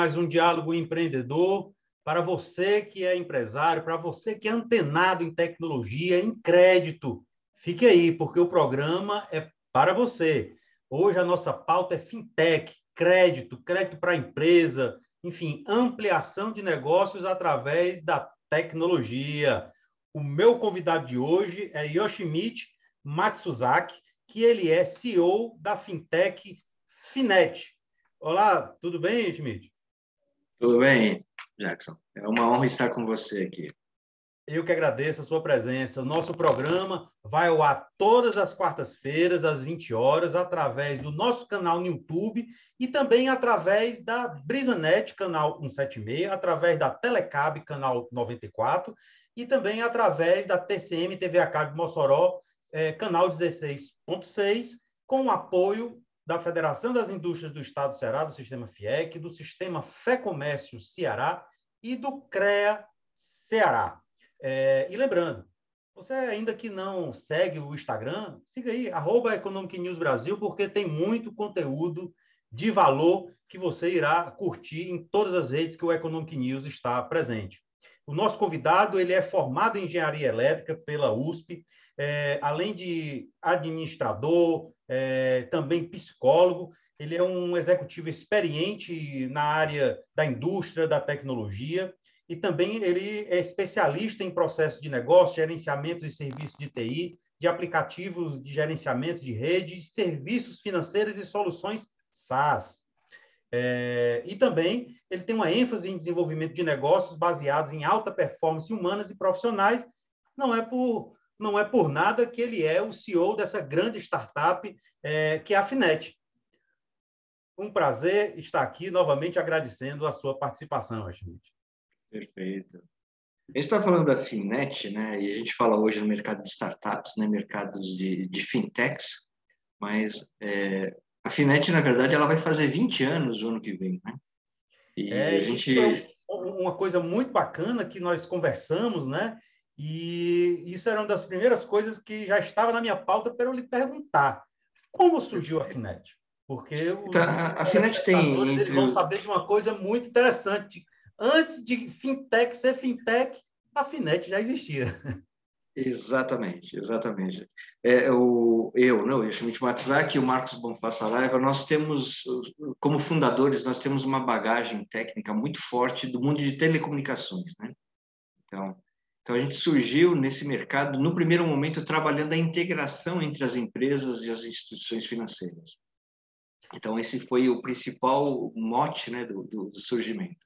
mais um diálogo empreendedor para você que é empresário, para você que é antenado em tecnologia, em crédito. Fique aí, porque o programa é para você. Hoje a nossa pauta é fintech, crédito, crédito para empresa, enfim, ampliação de negócios através da tecnologia. O meu convidado de hoje é Yoshimichi Matsuzaki, que ele é CEO da fintech Finet. Olá, tudo bem, Schmidt? Tudo bem, Jackson. É uma honra estar com você aqui. Eu que agradeço a sua presença. O nosso programa vai ao ar todas as quartas-feiras, às 20 horas, através do nosso canal no YouTube e também através da BrisaNet, canal 176, através da Telecab, canal 94, e também através da TCM TV a Cabo Mossoró, eh, canal 16.6, com o apoio da Federação das Indústrias do Estado do Ceará, do Sistema FIEC, do Sistema Fé Comércio Ceará e do CREA Ceará. É, e lembrando, você ainda que não segue o Instagram, siga aí, arroba Economic News Brasil, porque tem muito conteúdo de valor que você irá curtir em todas as redes que o Economic News está presente. O nosso convidado ele é formado em engenharia elétrica pela USP, é, além de administrador, é, também psicólogo. Ele é um executivo experiente na área da indústria, da tecnologia, e também ele é especialista em processos de negócio, gerenciamento de serviços de TI, de aplicativos de gerenciamento de rede, serviços financeiros e soluções SaaS. É, e também ele tem uma ênfase em desenvolvimento de negócios baseados em alta performance humanas e profissionais. Não é por não é por nada que ele é o CEO dessa grande startup é, que é a Finet. Um prazer estar aqui novamente agradecendo a sua participação, Schmidt. Perfeito. A gente está falando da Finet, né? E a gente fala hoje no mercado de startups, né? Mercados de, de fintechs, mas é, a Finet, na verdade, ela vai fazer 20 anos o ano que vem, né? E é, a gente... É uma coisa muito bacana que nós conversamos, né? E isso era uma das primeiras coisas que já estava na minha pauta para eu lhe perguntar. Como surgiu a Finet? Porque tá, a Finet tem eles vão saber de uma coisa muito interessante. Antes de fintech ser fintech, a Finet já existia. Exatamente, exatamente. É, o, eu, não, o Schmidt Matzak e o Marcos Bonfá Saraiva, nós temos, como fundadores, nós temos uma bagagem técnica muito forte do mundo de telecomunicações, né? Então, então, a gente surgiu nesse mercado, no primeiro momento, trabalhando a integração entre as empresas e as instituições financeiras. Então, esse foi o principal mote né, do, do, do surgimento.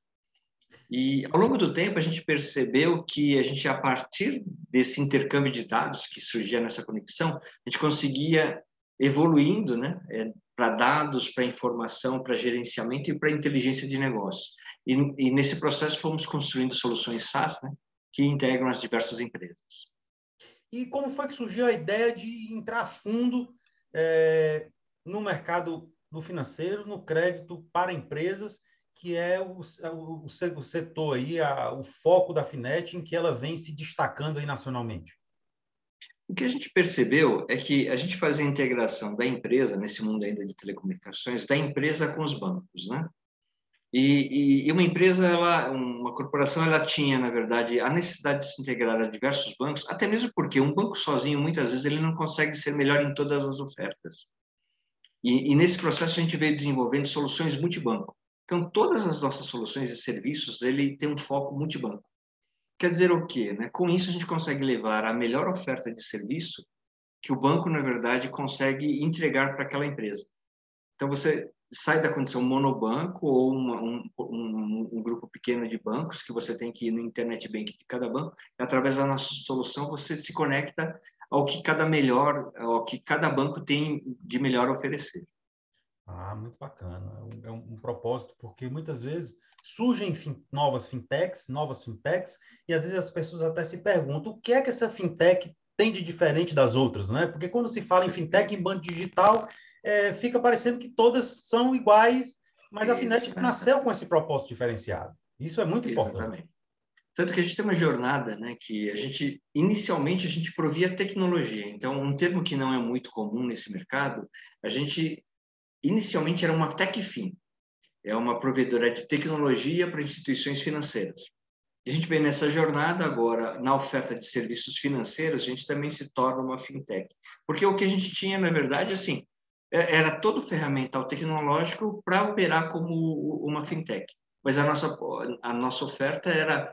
E, ao longo do tempo, a gente percebeu que a gente, a partir desse intercâmbio de dados que surgia nessa conexão, a gente conseguia evoluindo né, é, para dados, para informação, para gerenciamento e para inteligência de negócios. E, e, nesse processo fomos construindo soluções SaaS, né, que integram as diversas empresas. E como foi que surgiu a ideia de entrar a fundo é, no mercado do financeiro, no crédito para empresas, que é o, o, o setor aí, a, o foco da Finet, em que ela vem se destacando aí nacionalmente? O que a gente percebeu é que a gente fazia a integração da empresa, nesse mundo ainda de telecomunicações, da empresa com os bancos, né? E, e, uma empresa, ela, uma corporação, ela tinha, na verdade, a necessidade de se integrar a diversos bancos, até mesmo porque um banco sozinho, muitas vezes, ele não consegue ser melhor em todas as ofertas. E, e nesse processo, a gente veio desenvolvendo soluções multibanco. Então, todas as nossas soluções e serviços, ele tem um foco multibanco. Quer dizer o quê? Né? Com isso, a gente consegue levar a melhor oferta de serviço que o banco, na verdade, consegue entregar para aquela empresa. Então, você sai da condição monobanco ou uma, um, um, um, grupo pequeno de bancos que você tem que ir no internet bank de cada banco. E através da nossa solução você se conecta ao que cada melhor, ao que cada banco tem de melhor a oferecer. Ah, muito bacana. É um, um propósito, porque muitas vezes surgem fin novas fintechs, novas fintechs, e às vezes as pessoas até se perguntam o que é que essa fintech tem de diferente das outras, né? Porque quando se fala em fintech, em banco digital, é, fica parecendo que todas são iguais, mas a Finet é. nasceu com esse propósito diferenciado. Isso é muito Exatamente. importante. Tanto que a gente tem uma jornada, né, que a gente inicialmente a gente provia tecnologia. Então, um termo que não é muito comum nesse mercado, a gente inicialmente era uma tech fin. é uma provedora de tecnologia para instituições financeiras. E a gente vê nessa jornada agora, na oferta de serviços financeiros, a gente também se torna uma fintech. Porque o que a gente tinha, na verdade, assim, era todo ferramental tecnológico para operar como uma fintech. Mas a nossa, a nossa oferta era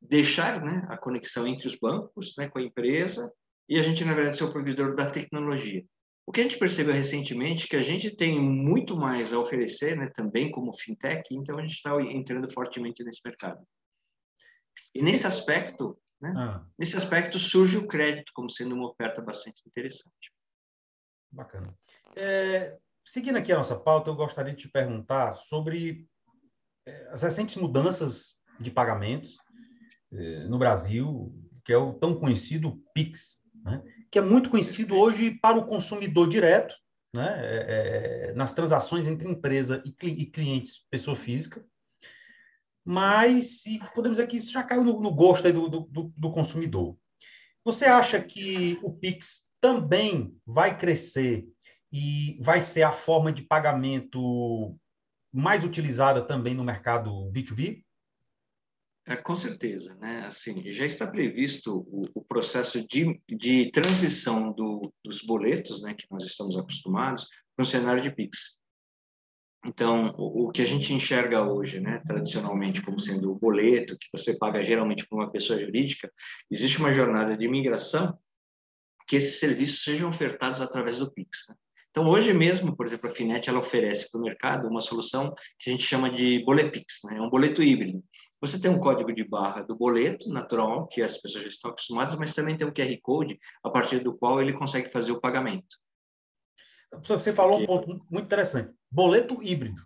deixar né, a conexão entre os bancos né, com a empresa e a gente, na verdade, ser o provedor da tecnologia. O que a gente percebeu recentemente é que a gente tem muito mais a oferecer, né, também como fintech, então a gente está entrando fortemente nesse mercado. E nesse aspecto, né, ah. nesse aspecto surge o crédito como sendo uma oferta bastante interessante. Bacana. É, seguindo aqui a nossa pauta, eu gostaria de te perguntar sobre é, as recentes mudanças de pagamentos é, no Brasil, que é o tão conhecido PIX, né? que é muito conhecido hoje para o consumidor direto, né? É, é, nas transações entre empresa e, cli e clientes, pessoa física, mas podemos dizer que isso já caiu no, no gosto do, do, do, consumidor. Você acha que o Pix também vai crescer e vai ser a forma de pagamento mais utilizada também no mercado B2B? É, com certeza, né? Assim, já está previsto o, o processo de, de transição do, dos boletos, né, que nós estamos acostumados, para um cenário de Pix. Então, o, o, que a gente enxerga hoje, né, tradicionalmente como sendo o boleto, que você paga geralmente para uma pessoa jurídica, existe uma jornada de migração que esses serviços sejam ofertados através do Pix. Né? Então, hoje mesmo, por exemplo, a Finet ela oferece para o mercado uma solução que a gente chama de Bolepix, né? é um boleto híbrido. Você tem um código de barra do boleto natural, que as pessoas já estão acostumadas, mas também tem um QR Code a partir do qual ele consegue fazer o pagamento. Você falou Porque... um ponto muito interessante. Boleto híbrido.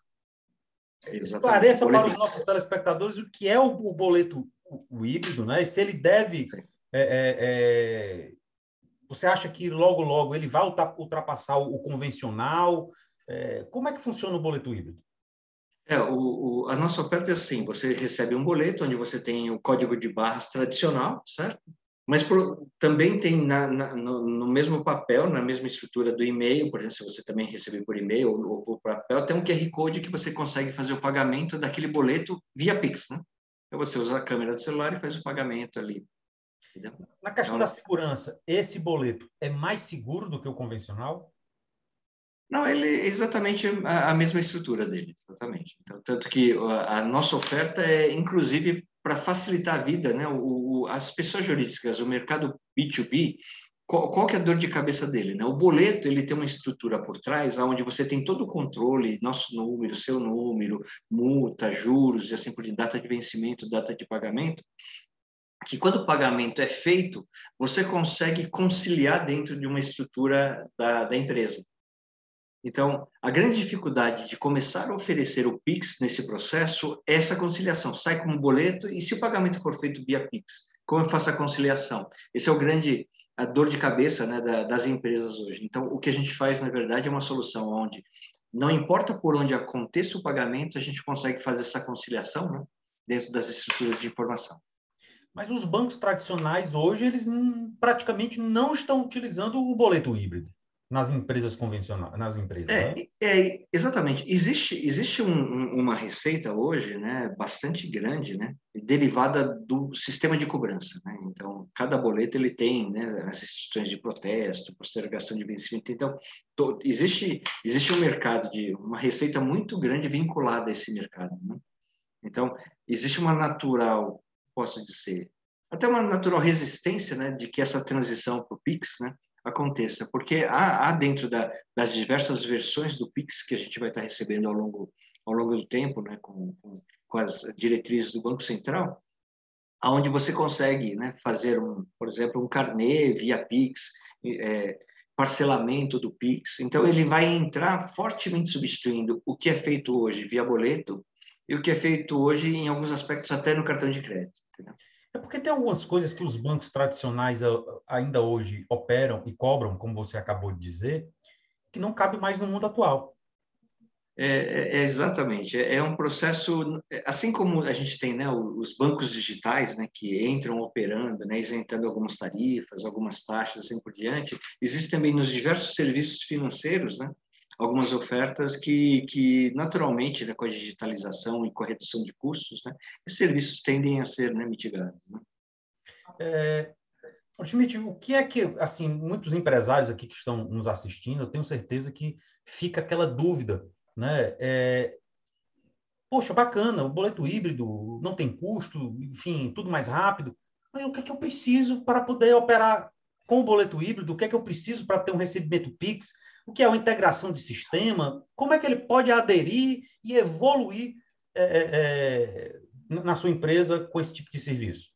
Esclareça para os nossos telespectadores o que é o, boleto o, híbrido, né? E se ele deve. É, é, é, você acha que logo, logo ele vai ultrapassar o, convencional? É, como é que funciona o boleto híbrido? É, o, o, a nossa oferta é assim: você recebe um boleto onde você tem o código de barras tradicional, certo? Mas pro, também tem na, na, no, no, mesmo papel, na mesma estrutura do e-mail, por exemplo, se você também receber por e-mail ou, ou por papel, tem um QR Code que você consegue fazer o pagamento daquele boleto via Pix, né? Então você usa a câmera do celular e faz o pagamento ali. Entendeu? Na questão então, da segurança, esse boleto é mais seguro do que o convencional? Não, ele é exatamente a, a mesma estrutura dele, exatamente. Então, tanto que a, a nossa oferta é, inclusive, para facilitar a vida, né? O, o, as pessoas jurídicas, o mercado B2B, qual, qual que é a dor de cabeça dele? Né? O boleto ele tem uma estrutura por trás, onde você tem todo o controle, nosso número, seu número, multa, juros e assim por diante, data de vencimento, data de pagamento, que quando o pagamento é feito, você consegue conciliar dentro de uma estrutura da, da empresa. Então, a grande dificuldade de começar a oferecer o Pix nesse processo é essa conciliação. Sai como boleto e se o pagamento for feito via Pix, como eu faço a conciliação? Esse é o grande a dor de cabeça né, da, das empresas hoje. Então, o que a gente faz, na verdade, é uma solução onde não importa por onde aconteça o pagamento, a gente consegue fazer essa conciliação né, dentro das estruturas de informação. Mas os bancos tradicionais hoje, eles praticamente não estão utilizando o boleto híbrido nas empresas convencionais, nas empresas. É, né? é exatamente. Existe existe um, uma receita hoje, né, bastante grande, né, derivada do sistema de cobrança. Né? Então, cada boleto ele tem, né, as instruções de protesto, postergação de vencimento. Então, to, existe existe um mercado de uma receita muito grande vinculada a esse mercado. Né? Então, existe uma natural, posso dizer, até uma natural resistência, né, de que essa transição para o Pix, né, aconteça, porque há, há dentro da, das diversas versões do Pix que a gente vai estar recebendo ao longo, ao longo do tempo, né, com, com, com as diretrizes do Banco Central, aonde você consegue né, fazer, um, por exemplo, um carnê via Pix, é, parcelamento do Pix. Então, ele vai entrar fortemente substituindo o que é feito hoje via boleto e o que é feito hoje, em alguns aspectos, até no cartão de crédito. Entendeu? É porque tem algumas coisas que os bancos tradicionais ah, ainda hoje operam e cobram, como você acabou de dizer, que não cabe mais no mundo atual. É, é, é exatamente. É, é, um processo, assim como a gente tem né, os bancos digitais, né, que entram operando, né, isentando algumas tarifas, algumas taxas, assim por diante, existe também nos diversos serviços financeiros, né, algumas ofertas que, que naturalmente, né, com a digitalização e com a redução de custos, né, esses serviços tendem a ser né, mitigados. Né? É, Schmidt, o que é que, assim, muitos empresários aqui que estão nos assistindo, eu tenho certeza que fica aquela dúvida, né? É, poxa, bacana, o boleto híbrido não tem custo, enfim, tudo mais rápido, mas o que é que eu preciso para poder operar com o boleto híbrido? O que é que eu preciso para ter um recebimento PIX? O que é uma integração de sistema? Como é que ele pode aderir e evoluir é, é, é na sua empresa com esse tipo de serviço?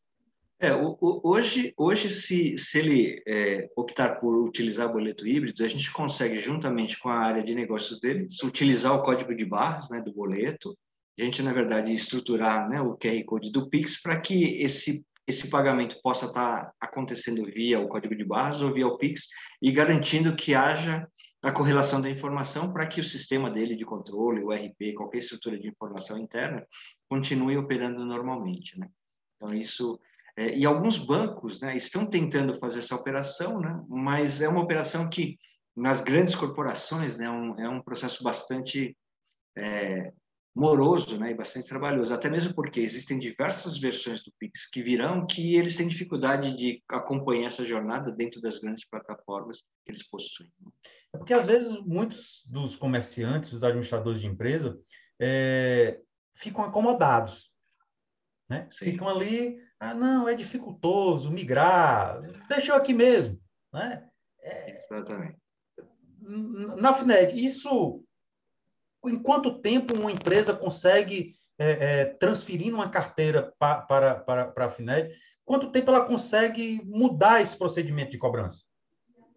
É, hoje, hoje se, se ele é, optar por utilizar boleto híbrido, a gente consegue, juntamente com a área de negócios dele, utilizar o código de barras né, do boleto, a gente, na verdade, estruturar né, o QR Code do Pix para que esse, esse pagamento possa estar acontecendo via o código de barras ou via o Pix e garantindo que haja a correlação da informação para que o sistema dele de controle, o RP, qualquer estrutura de informação interna, continue operando normalmente. Né? Então, isso é, e alguns bancos né, estão tentando fazer essa operação, né, mas é uma operação que, nas grandes corporações, né, é um, é um processo bastante é, moroso né, e bastante trabalhoso, até mesmo porque existem diversas versões do Pix que virão que eles têm dificuldade de acompanhar essa jornada dentro das grandes plataformas que eles possuem. É porque, às vezes, muitos dos comerciantes, dos administradores de empresa, é, ficam acomodados. Né? Ficam ali ah, não, é dificultoso migrar, deixa eu aqui mesmo. Né? É, Exatamente. Na FNED, isso, em quanto tempo uma empresa consegue é, é, transferir uma carteira pa, para, para, para a FNED, quanto tempo ela consegue mudar esse procedimento de cobrança?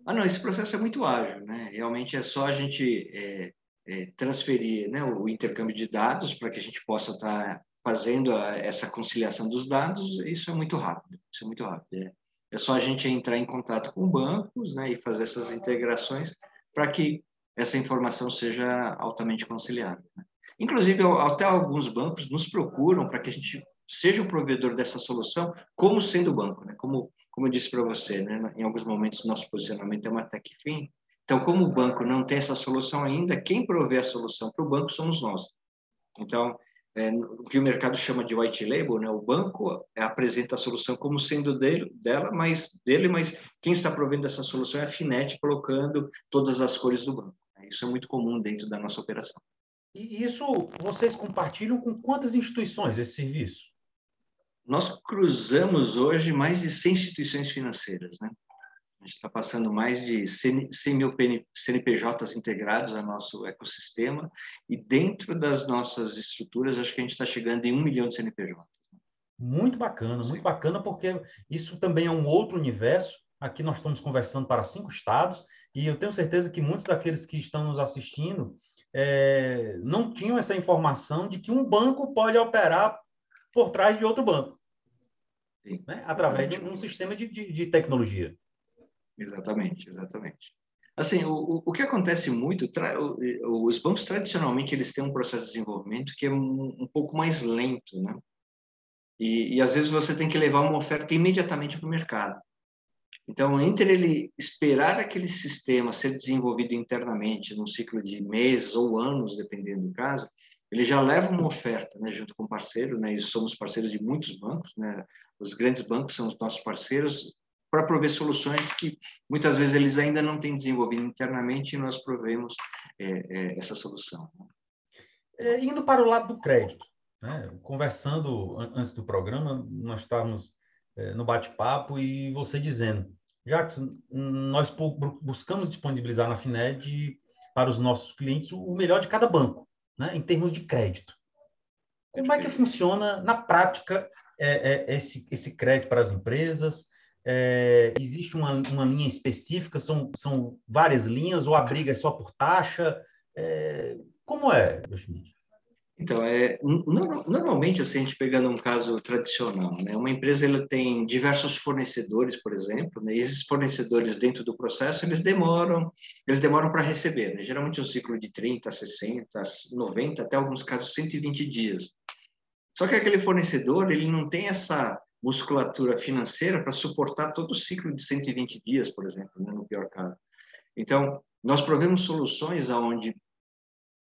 Ah, não, esse processo é muito ágil, né? Realmente é só a gente é, é, transferir né, o intercâmbio de dados para que a gente possa estar tá fazendo a, essa conciliação dos dados, isso é muito rápido, isso é muito rápido. É, é só a gente entrar em contato com bancos né, e fazer essas integrações para que essa informação seja altamente conciliada. Né? Inclusive, até alguns bancos nos procuram para que a gente seja o provedor dessa solução, como sendo banco, né? Como como eu disse para você, né? Em alguns momentos nosso posicionamento é uma tech fim. Então, como o banco não tem essa solução ainda, quem provê a solução para o banco somos nós. Então, é, o que o mercado chama de white label, né? O banco apresenta a solução como sendo dele, dela, mas dele, mas quem está provendo essa solução é a Finet, colocando todas as cores do banco. Isso é muito comum dentro da nossa operação. E isso vocês compartilham com quantas instituições esse serviço? Nós cruzamos hoje mais de 100 instituições financeiras, né? A gente está passando mais de 100 mil CNPJs integrados ao nosso ecossistema e dentro das nossas estruturas, acho que a gente está chegando em um milhão de CNPJs. Muito bacana, Sim. muito bacana, porque isso também é um outro universo. Aqui nós estamos conversando para cinco estados e eu tenho certeza que muitos daqueles que estão nos assistindo é, não tinham essa informação de que um banco pode operar por trás de outro banco, né? através de um sistema de, de, de tecnologia. Exatamente, exatamente. Assim, o, o que acontece muito, os bancos tradicionalmente eles têm um processo de desenvolvimento que é um, um pouco mais lento, né? E, e, às vezes você tem que levar uma oferta imediatamente para o mercado. Então, entre ele esperar aquele sistema ser desenvolvido internamente num ciclo de meses ou anos, dependendo do caso, ele já leva uma oferta, né, junto com parceiros, né, e somos parceiros de muitos bancos, né, os grandes bancos são os nossos parceiros, para prover soluções que muitas vezes eles ainda não têm desenvolvido internamente e nós provemos é, é, essa solução. É, indo para o lado do crédito, né? conversando antes do programa, nós estávamos é, no bate-papo e você dizendo, Jackson, nós buscamos disponibilizar na FINED para os nossos clientes o melhor de cada banco, né? em termos de crédito. Como é que funciona na prática é, é, esse, esse crédito para as empresas? É, existe uma, uma linha específica? São, são várias linhas ou a briga é só por taxa? É, como é, Schmidt? Então, é, normalmente, assim, a gente pegando um caso tradicional, né, uma empresa ela tem diversos fornecedores, por exemplo, né, e esses fornecedores dentro do processo, eles demoram, eles demoram para receber, né, geralmente um ciclo de 30, 60, 90, até alguns casos 120 dias. Só que aquele fornecedor, ele não tem essa musculatura financeira para suportar todo o ciclo de 120 dias, por exemplo, né, no pior caso. Então, nós provemos soluções aonde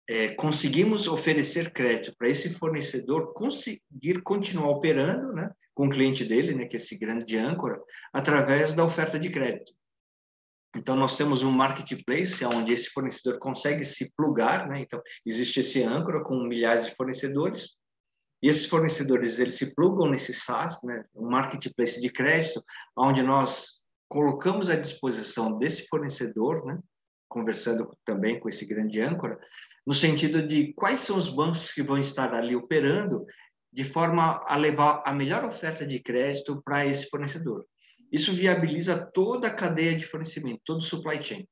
é, conseguimos oferecer crédito para esse fornecedor conseguir continuar operando, né, com o cliente dele, né, que é esse grande âncora, através da oferta de crédito. Então, nós temos um marketplace onde esse fornecedor consegue se plugar, né? Então, existe esse âncora com milhares de fornecedores, e esses fornecedores, eles se plugam nesse SaaS, né? Um marketplace de crédito, onde nós colocamos à disposição desse fornecedor, né? Conversando também com esse grande âncora, no sentido de quais são os bancos que vão estar ali operando de forma a levar a melhor oferta de crédito para esse fornecedor. Isso viabiliza toda a cadeia de fornecimento, todo o supply chain.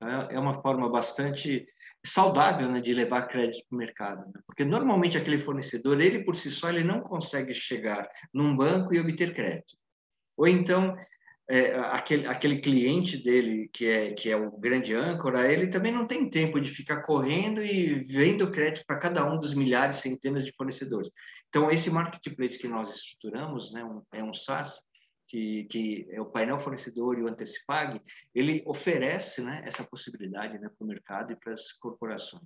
É, é uma forma bastante saudável né, de levar crédito para o mercado, né? porque normalmente aquele fornecedor, ele por si só, ele não consegue chegar num banco e obter crédito. Ou então, é, aquele, aquele cliente dele, que é, que é o grande âncora, ele também não tem tempo de ficar correndo e vendo crédito para cada um dos milhares, centenas de fornecedores. Então, esse marketplace que nós estruturamos né, um, é um SaaS, que, que é o painel fornecedor e o Antecipag, ele oferece né, essa possibilidade né, para o mercado e para as corporações.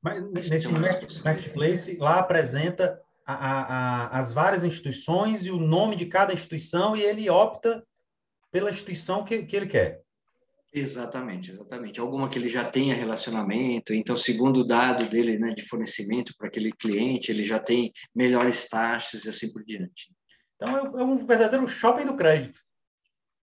Mas nesse marketplace, lá apresenta a, a, a, as várias instituições e o nome de cada instituição e ele opta pela instituição que, que ele quer. Exatamente, exatamente. Alguma que ele já tenha relacionamento, então, segundo o dado dele né, de fornecimento para aquele cliente, ele já tem melhores taxas e assim por diante. Então, é, é um verdadeiro shopping do crédito.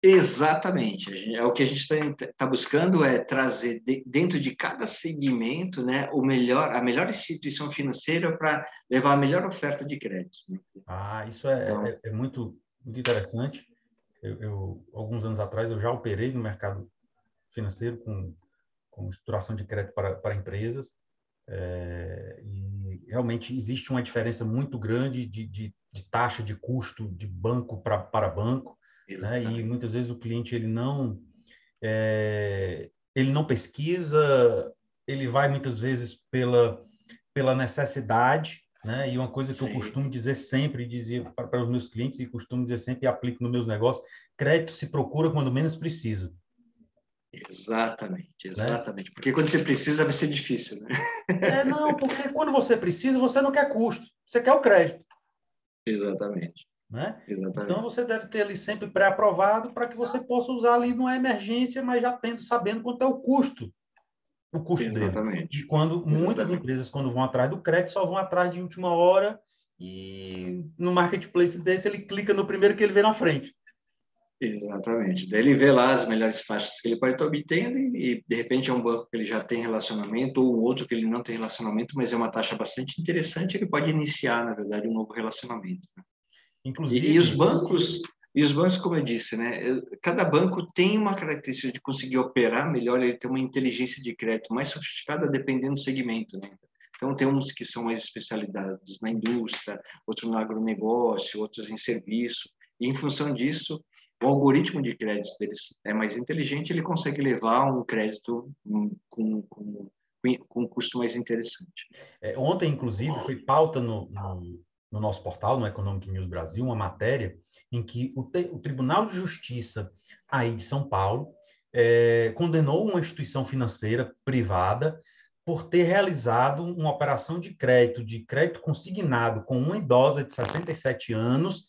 Exatamente. É o que a gente está tá buscando é trazer de, dentro de cada segmento, né, o melhor, a melhor instituição financeira para levar a melhor oferta de crédito. Né? Ah, isso é, então, é, é muito, muito interessante. Eu, eu, alguns anos atrás eu já operei no mercado financeiro com, com estruturação de crédito para, para empresas é, e realmente existe uma diferença muito grande de, de, de taxa de custo de banco pra, para banco, né? e muitas vezes o cliente ele não é, ele não pesquisa, ele vai muitas vezes pela pela necessidade, né? E uma coisa que Sim. eu costumo dizer sempre, dizer para, os meus clientes e costumo dizer sempre e aplico nos meus negócios, crédito se procura quando menos precisa. Exatamente, né? exatamente. Né? Porque quando você precisa vai ser difícil, né? É, não, porque quando você precisa, você não quer custo, você quer o crédito. Exatamente. Né? Exatamente. Então você deve ter ali sempre pré-aprovado para que você possa usar ali numa emergência, mas já tendo, sabendo quanto é o custo. O custo Exatamente. dele. E quando Exatamente. muitas empresas, quando vão atrás do crédito, só vão atrás de última hora e no marketplace desse ele clica no primeiro que ele vê na frente. Exatamente. Daí ele vê lá as melhores taxas que ele pode estar obtendo e, de repente, é um banco que ele já tem relacionamento ou um outro que ele não tem relacionamento, mas é uma taxa bastante interessante, ele pode iniciar, na verdade, um novo relacionamento. Né? Inclusive... E, e, os bancos, e os bancos, como eu disse, né, cada banco tem uma característica de conseguir operar melhor, ele tem uma inteligência de crédito mais sofisticada dependendo do segmento, né? Então, tem uns que são mais especializados na indústria, outros no agronegócio, outros em serviço. E, em função disso, o algoritmo de crédito deles é mais inteligente, ele consegue levar um crédito com, com, com um custo mais interessante. É, ontem, inclusive, foi pauta no, no, no, nosso portal, no Economic News Brasil, uma matéria em que o, o Tribunal de Justiça aí de São Paulo é, condenou uma instituição financeira privada por ter realizado uma operação de crédito, de crédito consignado com uma idosa de 67 anos,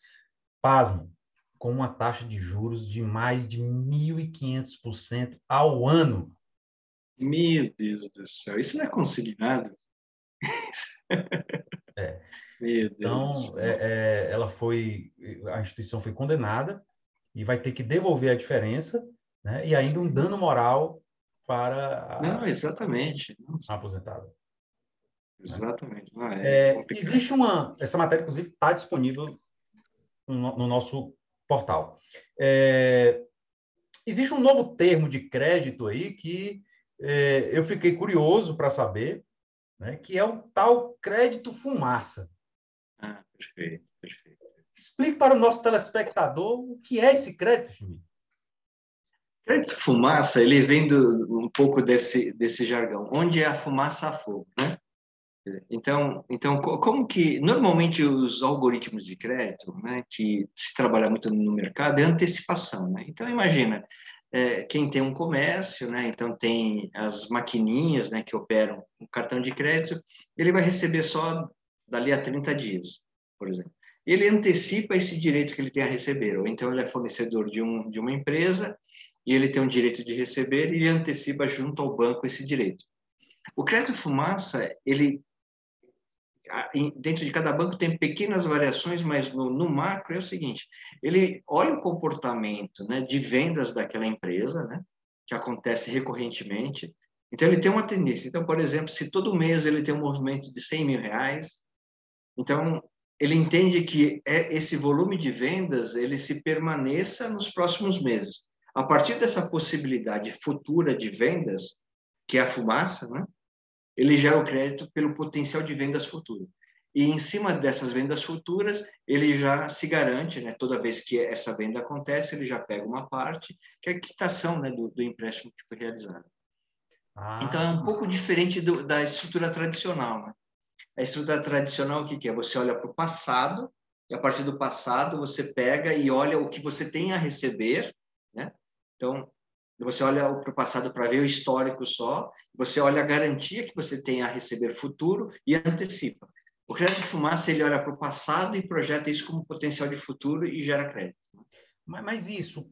pasmo, com uma taxa de juros de mais de 1.500% ao ano. Meu Deus do céu, isso não é consignado? Meu Deus então, é, é, ela foi, a instituição foi condenada e vai ter que devolver a diferença, né? E ainda um dano moral para a, não, exatamente. a aposentada. Né? Exatamente. Não, é é, existe uma, essa matéria inclusive está disponível no, no nosso portal. É, existe um novo termo de crédito aí que é, eu fiquei curioso para saber, né, que é o tal crédito fumaça. Perfeito, perfeito. Explique para o nosso telespectador o que é esse crédito, Jimmy. Crédito fumaça, ele vem do, um pouco desse, desse jargão, onde é a fumaça a fogo, né? Então, então, como que normalmente os algoritmos de crédito, né, que se trabalha muito no mercado, é antecipação, né? Então, imagina, é, quem tem um comércio, né, então tem as maquininhas né, que operam o cartão de crédito, ele vai receber só dali a 30 dias, por exemplo. Ele antecipa esse direito que ele tem a receber, ou então ele é fornecedor de, um, de uma empresa e ele tem um direito de receber e antecipa junto ao banco esse direito. O crédito fumaça, ele dentro de cada banco tem pequenas variações, mas no, no, macro é o seguinte: ele olha o comportamento né, de vendas daquela empresa, né, que acontece recorrentemente. Então ele tem uma tendência. Então, por exemplo, se todo mês ele tem um movimento de 100 mil reais, então ele entende que é esse volume de vendas ele se permaneça nos próximos meses. A partir dessa possibilidade futura de vendas, que é a fumaça, né? ele gera o crédito pelo potencial de vendas futuras. E em cima dessas vendas futuras, ele já se garante, né, toda vez que essa venda acontece, ele já pega uma parte, que é a quitação né, do, do empréstimo que foi realizado. Ah. Então, é um pouco diferente do, da estrutura tradicional. Né? A estrutura tradicional, o que, que é? Você olha para o passado, e a partir do passado você pega e olha o que você tem a receber, né? Então, você olha para o passado para ver o histórico só, você olha a garantia que você tem a receber futuro e antecipa. O crédito de fumaça, ele olha para o passado e projeta isso como potencial de futuro e gera crédito. Mas, mas isso,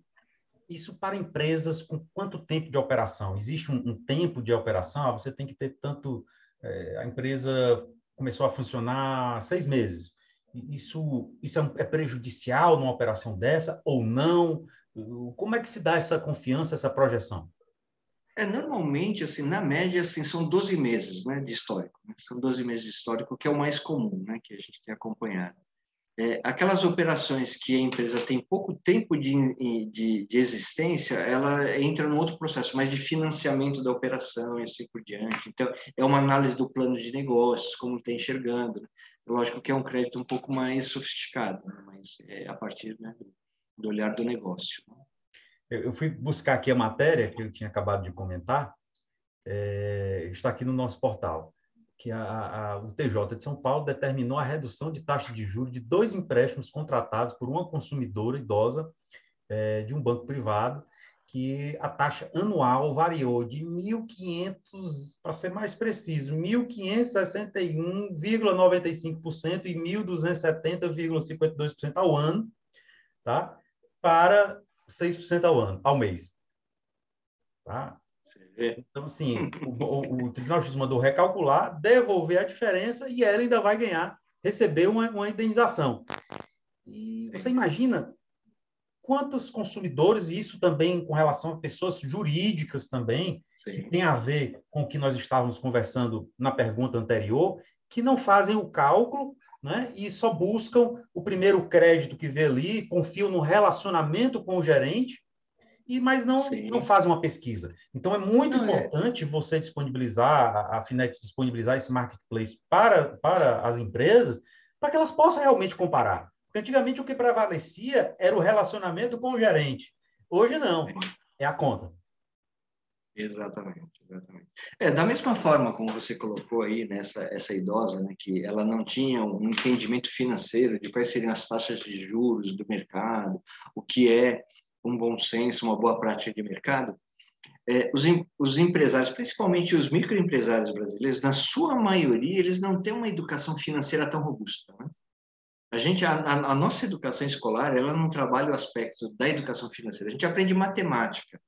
isso para empresas com quanto tempo de operação? Existe um, um tempo de operação? Ah, você tem que ter tanto... É, a empresa começou a funcionar seis meses. Isso, isso é, é prejudicial numa operação dessa ou não? Como é que se dá essa confiança, essa projeção? É, normalmente, assim, na média, assim, são 12 meses né, de histórico. Né? São 12 meses de histórico, que é o mais comum, né, que a gente tem acompanhado. É, aquelas operações que a empresa tem pouco tempo de, de, de, existência, ela entra num outro processo, mais de financiamento da operação e assim por diante. Então, é uma análise do plano de negócios, como está enxergando. Né? Lógico que é um crédito um pouco mais sofisticado, né? mas é a partir né, do, olhar do negócio. Eu fui buscar aqui a matéria que eu tinha acabado de comentar, é, está aqui no nosso portal, que a, a, o TJ de São Paulo determinou a redução de taxa de juros de dois empréstimos contratados por uma consumidora idosa é, de um banco privado, que a taxa anual variou de 1.500, para ser mais preciso, 1.561,95% e 1.270,52% ao ano, tá? para 6% ao ano, ao mês. Tá? Então, assim, o, o, Tribunal de Justiça mandou recalcular, devolver a diferença e ela ainda vai ganhar, receber uma, uma indenização. E você imagina quantos consumidores, e isso também com relação a pessoas jurídicas também, Sim. que tem a ver com o que nós estávamos conversando na pergunta anterior, que não fazem o cálculo né? e só buscam o primeiro crédito que vê ali, confiam no relacionamento com o gerente, e mas não, não fazem uma pesquisa. Então, é muito não, é. importante é. você disponibilizar, a, a FINEC disponibilizar esse marketplace para, para as empresas, para que elas possam realmente comparar. Porque antigamente o que prevalecia era o relacionamento com o gerente. Hoje não, é a conta. Exatamente, exatamente. É, da mesma forma como você colocou aí nessa essa idosa, né, que ela não tinha um entendimento financeiro de quais seriam as taxas de juros do mercado, o que é um bom senso, uma boa prática de mercado, é, os, os empresários, principalmente os microempresários brasileiros, na sua maioria, eles não têm uma educação financeira tão robusta. Né? A gente, a, a nossa educação escolar, ela não trabalha o aspecto da educação financeira. A gente aprende matemática,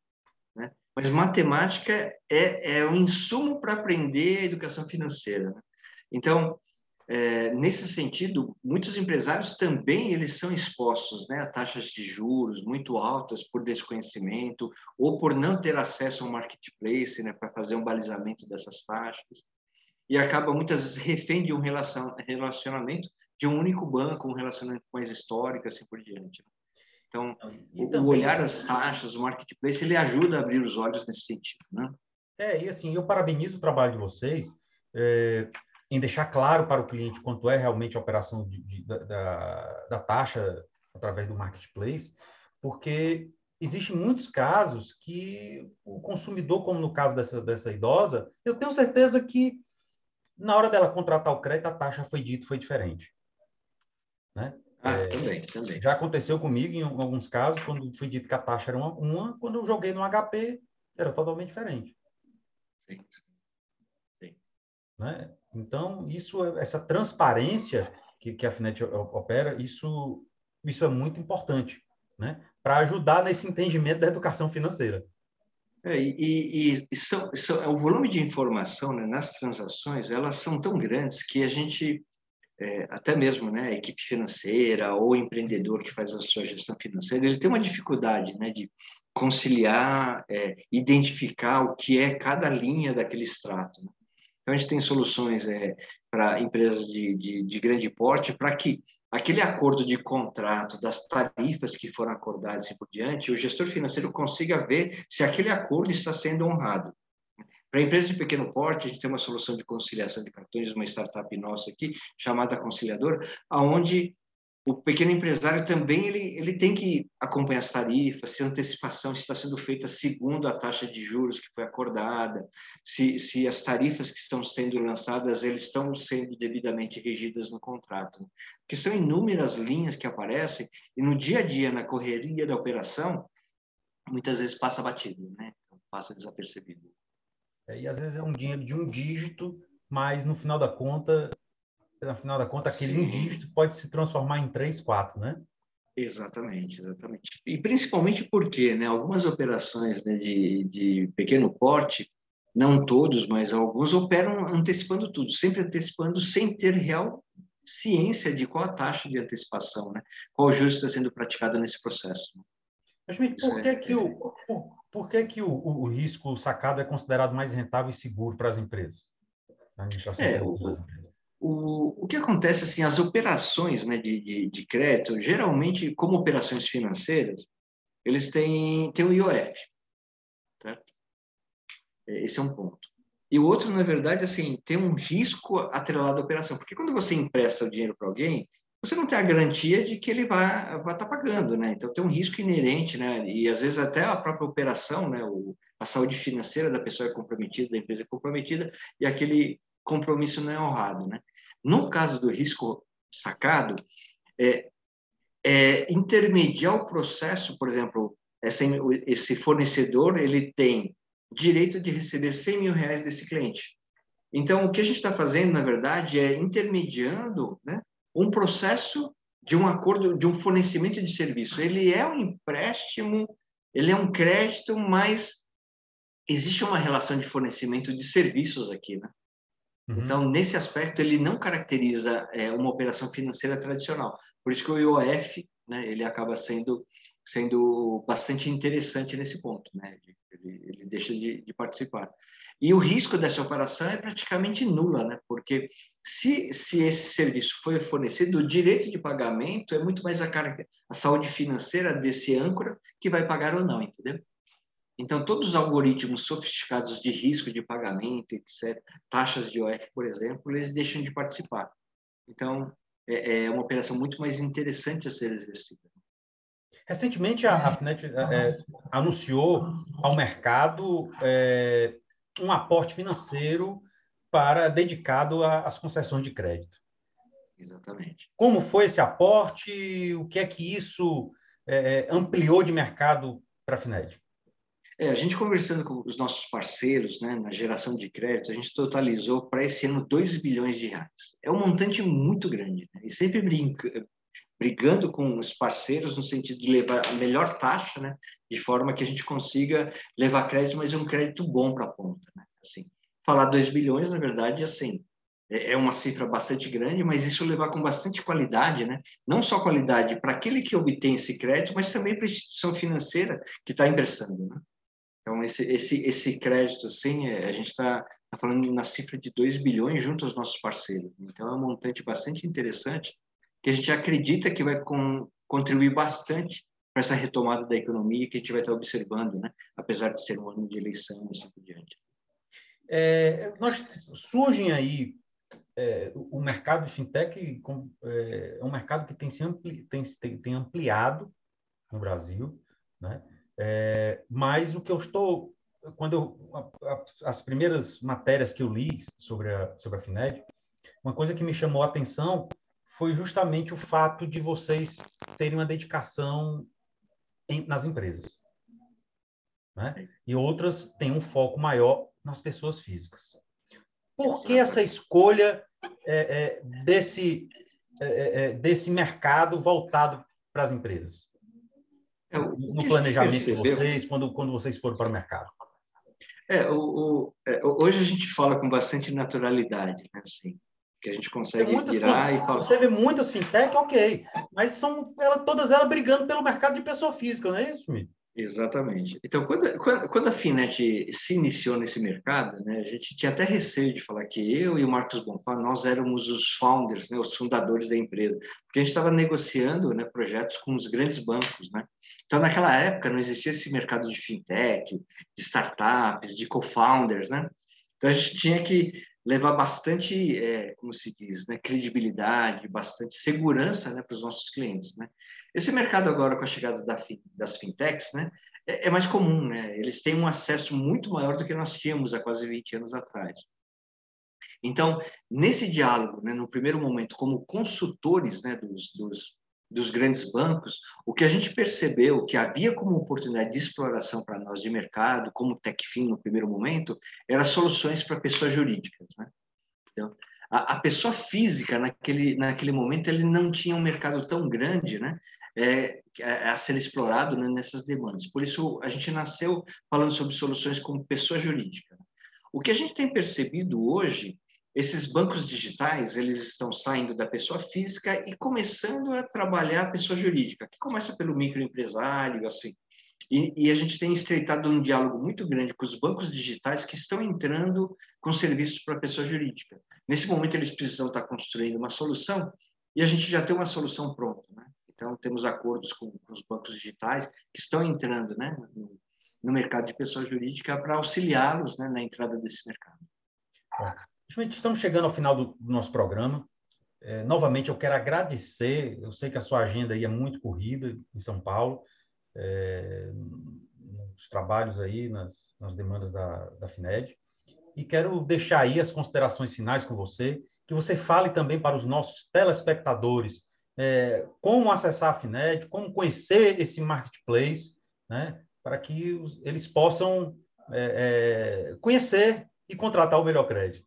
né? Mas matemática é, é um insumo para aprender a educação financeira. Né? Então, é, nesse sentido, muitos empresários também eles são expostos né, a taxas de juros muito altas por desconhecimento ou por não ter acesso ao marketplace né, para fazer um balizamento dessas taxas e acaba muitas vezes refém de um relacionamento de um único banco, um relacionamento mais histórico, assim por diante. Né? Então, o, também, olhar as taxas, o marketplace, ele ajuda a abrir os olhos nesse sentido, né? É, e assim, eu parabenizo o trabalho de vocês é, em deixar claro para o cliente quanto é realmente a operação de, de, da, da taxa através do marketplace, porque existem muitos casos que o consumidor, como no caso dessa, dessa idosa, eu tenho certeza que na hora dela contratar o crédito, a taxa foi dita foi diferente. Né? Ah, é, também, também. Já aconteceu comigo em alguns casos, quando foi dito que a taxa era uma, uma quando eu joguei no HP, era totalmente diferente. Sim. Sim. Né? Então, isso, essa transparência que, que a Finet opera, isso, isso é muito importante, né? Para ajudar nesse entendimento da educação financeira. É, e, e, e são, são, o volume de informação né, nas transações, elas são tão grandes que a gente é, até mesmo né, a equipe financeira ou o empreendedor que faz a sua gestão financeira, ele tem uma dificuldade né, de conciliar, é, identificar o que é cada linha daquele extrato. Né? Então, a gente tem soluções é, para empresas de, de, de grande porte para que aquele acordo de contrato, das tarifas que foram acordadas e por diante, o gestor financeiro consiga ver se aquele acordo está sendo honrado. Para empresas de pequeno porte, a gente tem uma solução de conciliação de cartões, uma startup nossa aqui, chamada Conciliador, aonde o pequeno empresário também ele, ele tem que acompanhar as tarifas, se a antecipação está sendo feita segundo a taxa de juros que foi acordada, se, se as tarifas que estão sendo lançadas eles estão sendo devidamente regidas no contrato. Porque são inúmeras linhas que aparecem e no dia a dia, na correria da operação, muitas vezes passa batido, né? passa desapercebido. É, e às vezes é um dinheiro de um dígito, mas no final da conta, no final da conta, aquele Sim. um dígito pode se transformar em três, quatro, né? Exatamente, exatamente. E principalmente porque, né, algumas operações né, de, de pequeno porte, não todos, mas alguns operam antecipando tudo, sempre antecipando sem ter real ciência de qual a taxa de antecipação, né? Qual juros está sendo praticado nesse processo. Mas, por que, é, que o, por, por que, que o, o, risco sacado é considerado mais rentável e seguro para as empresas? É, o, o, o que acontece, assim, as operações né, de, de, de, crédito, geralmente, como operações financeiras, eles têm, têm o IOF, certo? Esse é um ponto. E o outro, na verdade, assim, tem um risco atrelado à operação, porque quando você empresta o dinheiro para alguém, você não tem a garantia de que ele vai estar tá pagando, né? Então tem um risco inerente, né? E às vezes até a própria operação, né? O, a saúde financeira da pessoa é comprometida, da empresa é comprometida e aquele compromisso não é honrado, né? No caso do risco sacado, é, é intermediar o processo, por exemplo, essa, esse fornecedor ele tem direito de receber 100 mil reais desse cliente. Então, o que a gente está fazendo, na verdade, é intermediando né, um processo de um acordo, de um fornecimento de serviço. Ele é um empréstimo, ele é um crédito, mas existe uma relação de fornecimento de serviços aqui, né? Uhum. Então, nesse aspecto, ele não caracteriza é, uma operação financeira tradicional. Por isso que o IOF, né, ele acaba sendo sendo bastante interessante nesse ponto, né? Ele, ele deixa de, de participar. E o risco dessa operação é praticamente nula, né? Porque se, se esse serviço foi fornecido, o direito de pagamento é muito mais a, a saúde financeira desse âncora que vai pagar ou não, entendeu? Então, todos os algoritmos sofisticados de risco de pagamento, etc., taxas de OF, por exemplo, eles deixam de participar. Então, é, é uma operação muito mais interessante a ser exercida. Recentemente, a, FNET é, anunciou ao mercado é, um aporte financeiro para dedicado às concessões de crédito. Exatamente. Como foi esse aporte? O que é que isso ampliou de mercado para a FINED? É, a gente conversando com os nossos parceiros né, na geração de crédito, a gente totalizou para esse ano 2 bilhões de reais. É um montante muito grande. Né? E sempre brinca, brigando com os parceiros no sentido de levar a melhor taxa, né, de forma que a gente consiga levar crédito, mas é um crédito bom para a ponta. Né? Assim, falar 2 bilhões, na verdade, assim, é, é uma cifra bastante grande, mas isso levar com bastante qualidade, né? não só qualidade para aquele que obtém esse crédito, mas também para a instituição financeira que está emprestando. Né? Então, esse, esse, esse crédito, assim, é, a gente está tá falando na cifra de 2 bilhões junto aos nossos parceiros. Então, é um montante bastante interessante que a gente acredita que vai com, contribuir bastante para essa retomada da economia que a gente vai estar observando, né? apesar de ser um ano de eleição e assim por diante. É, nós surgem aí é, o mercado de fintech é, é um mercado que tem se ampli, tem, tem ampliado no Brasil, né? É, mas o que eu estou quando eu, as primeiras matérias que eu li sobre a sobre a Fined, uma coisa que me chamou a atenção foi justamente o fato de vocês terem uma dedicação em, nas empresas. Né? E outras têm um foco maior nas pessoas físicas. Por que essa escolha é, é, desse, é, é, é desse mercado voltado para as empresas? É, no planejamento de vocês, quando, quando vocês foram para o mercado? É, o, é, hoje a gente fala com bastante naturalidade, né? assim, que a gente consegue virar e falar. Você vê muitas fintech, ok, mas são ela, todas elas brigando pelo mercado de pessoa física, não é isso, Mi? Exatamente. Então, quando, quando, quando, a Finet se iniciou nesse mercado, né, a gente tinha até receio de falar que eu e o Marcos Bonfá, nós éramos os founders, né, os fundadores da empresa, porque a gente estava negociando né, projetos com os grandes bancos. Né? Então, naquela época, não existia esse mercado de fintech, de startups, de co-founders. Né? Então, a gente tinha que levar bastante, é, como se diz, né, credibilidade, bastante segurança né, para os nossos clientes. Né? Esse mercado agora, com a chegada da, das fintechs, né, é, é, mais comum, né? eles têm um acesso muito maior do que nós tínhamos há quase 20 anos atrás. Então, nesse diálogo, né, no primeiro momento, como consultores né, dos, dos, dos grandes bancos, o que a gente percebeu que havia como oportunidade de exploração para nós de mercado, como TechFin no primeiro momento, eram soluções para pessoas jurídicas. Né? Então, a, a, pessoa física, naquele, naquele momento, ele não tinha um mercado tão grande né? É, é, a ser explorado né, nessas demandas. Por isso, a gente nasceu falando sobre soluções como pessoa jurídica. O que a gente tem percebido hoje esses bancos digitais eles estão saindo da pessoa física e começando a trabalhar a pessoa jurídica, que começa pelo microempresário, assim. E, e, a gente tem estreitado um diálogo muito grande com os bancos digitais que estão entrando com serviços para a pessoa jurídica. Nesse momento, eles precisam estar construindo uma solução e a gente já tem uma solução pronta. Né? Então, temos acordos com, com, os bancos digitais que estão entrando né, no, no mercado de pessoa jurídica para auxiliá-los né, na entrada desse mercado. Estamos chegando ao final do, do nosso programa. É, novamente, eu quero agradecer. Eu sei que a sua agenda aí é muito corrida em São Paulo, é, nos trabalhos aí, nas, nas demandas da, da FINED. E quero deixar aí as considerações finais com você, que você fale também para os nossos telespectadores é, como acessar a FINED, como conhecer esse marketplace, né, para que eles possam é, é, conhecer e contratar o melhor crédito.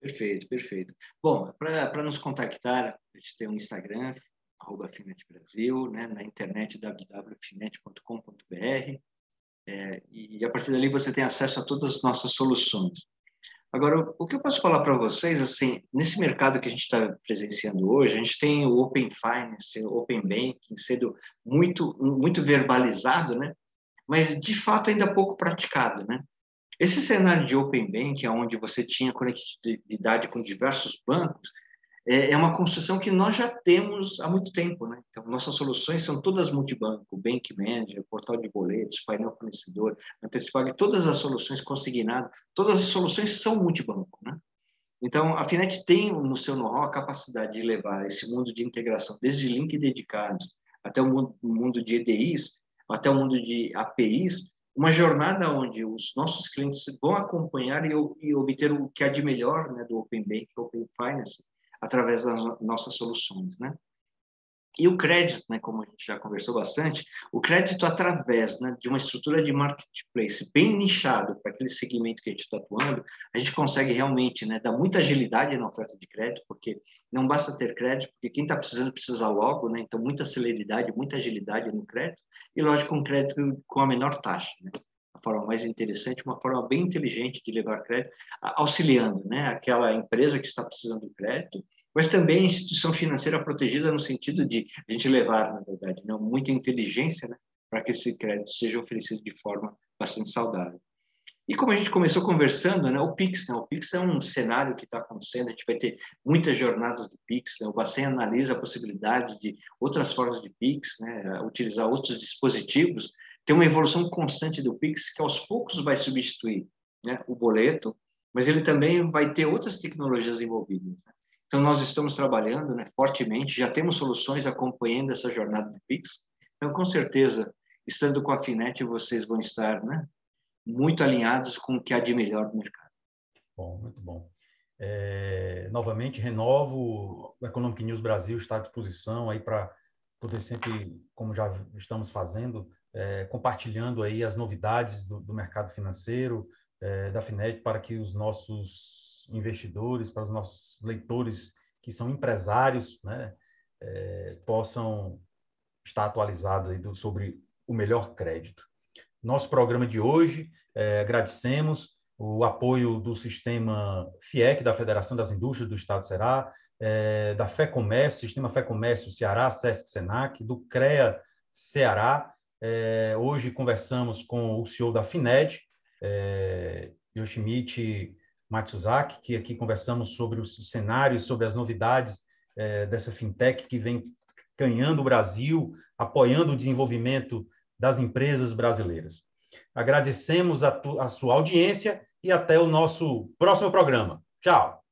Perfeito, perfeito. Bom, para nos contactar, a gente tem um Instagram, arroba Finet Brasil, né, na internet www.finet.com.br, é, e a partir dali você tem acesso a todas as nossas soluções. Agora, o que eu posso falar para vocês, assim, nesse mercado que a gente está presenciando hoje, a gente tem o Open Finance, o Open Banking sendo muito, muito verbalizado, né? Mas, de fato, ainda pouco praticado, né? Esse cenário de Open Bank, onde você tinha conectividade com diversos bancos, é, é uma construção que nós já temos há muito tempo. Né? Então, nossas soluções são todas multibanco, Bank Manager, portal de boletos, painel fornecedor, antecipado, todas as soluções consignadas, todas as soluções são multibanco. Né? Então, a Finet tem no seu know-how a capacidade de levar esse mundo de integração, desde link dedicados até o mundo de EDIs, até o mundo de APIs, uma jornada onde os nossos clientes vão acompanhar e, e obter o que há de melhor né, do Open Bank, Open Finance, através das nossas soluções, né? E o crédito, né, como a gente já conversou bastante, o crédito através né, de uma estrutura de marketplace bem nichado para aquele segmento que a gente está atuando, a gente consegue realmente né, dar muita agilidade na oferta de crédito, porque não basta ter crédito, porque quem está precisando precisa logo, né, então muita celeridade, muita agilidade no crédito, e lógico, um crédito com a menor taxa. Né? A forma mais interessante, uma forma bem inteligente de levar crédito, auxiliando né, aquela empresa que está precisando de crédito mas também instituição financeira protegida no sentido de a gente levar, na verdade, né, muita inteligência né, para que esse crédito seja oferecido de forma bastante saudável. E como a gente começou conversando, né, o Pix, né, o Pix é um cenário que está acontecendo, a gente vai ter muitas jornadas do Pix, né, o Bacen analisa a possibilidade de outras formas de Pix, né, utilizar outros dispositivos, tem uma evolução constante do Pix que aos poucos vai substituir né, o boleto, mas ele também vai ter outras tecnologias envolvidas. Né? Então, nós estamos trabalhando né, fortemente, já temos soluções acompanhando essa jornada do Pix. Então, com certeza, estando com a Finet, vocês vão estar né, muito alinhados com o que há de melhor no mercado. Bom, muito bom. É, novamente, renovo, o Economic News Brasil está à disposição aí para poder sempre, como já estamos fazendo, é, compartilhando aí as novidades do, do mercado financeiro, é, da FINET, para que os nossos investidores, para os nossos leitores que são empresários, né, é, possam estar atualizados do, sobre o melhor crédito. Nosso programa de hoje, é, agradecemos o apoio do sistema FIEC, da Federação das Indústrias do Estado do Ceará, é, da Fé Comércio, Sistema Fé Comércio Ceará, SESC Senac, do CREA Ceará. É, hoje conversamos com o CEO da FINED, é, Matsuzaki, que aqui conversamos sobre os cenários, sobre as novidades é, dessa fintech que vem ganhando o Brasil, apoiando o desenvolvimento das empresas brasileiras. Agradecemos a, tu, a sua audiência e até o nosso próximo programa. Tchau!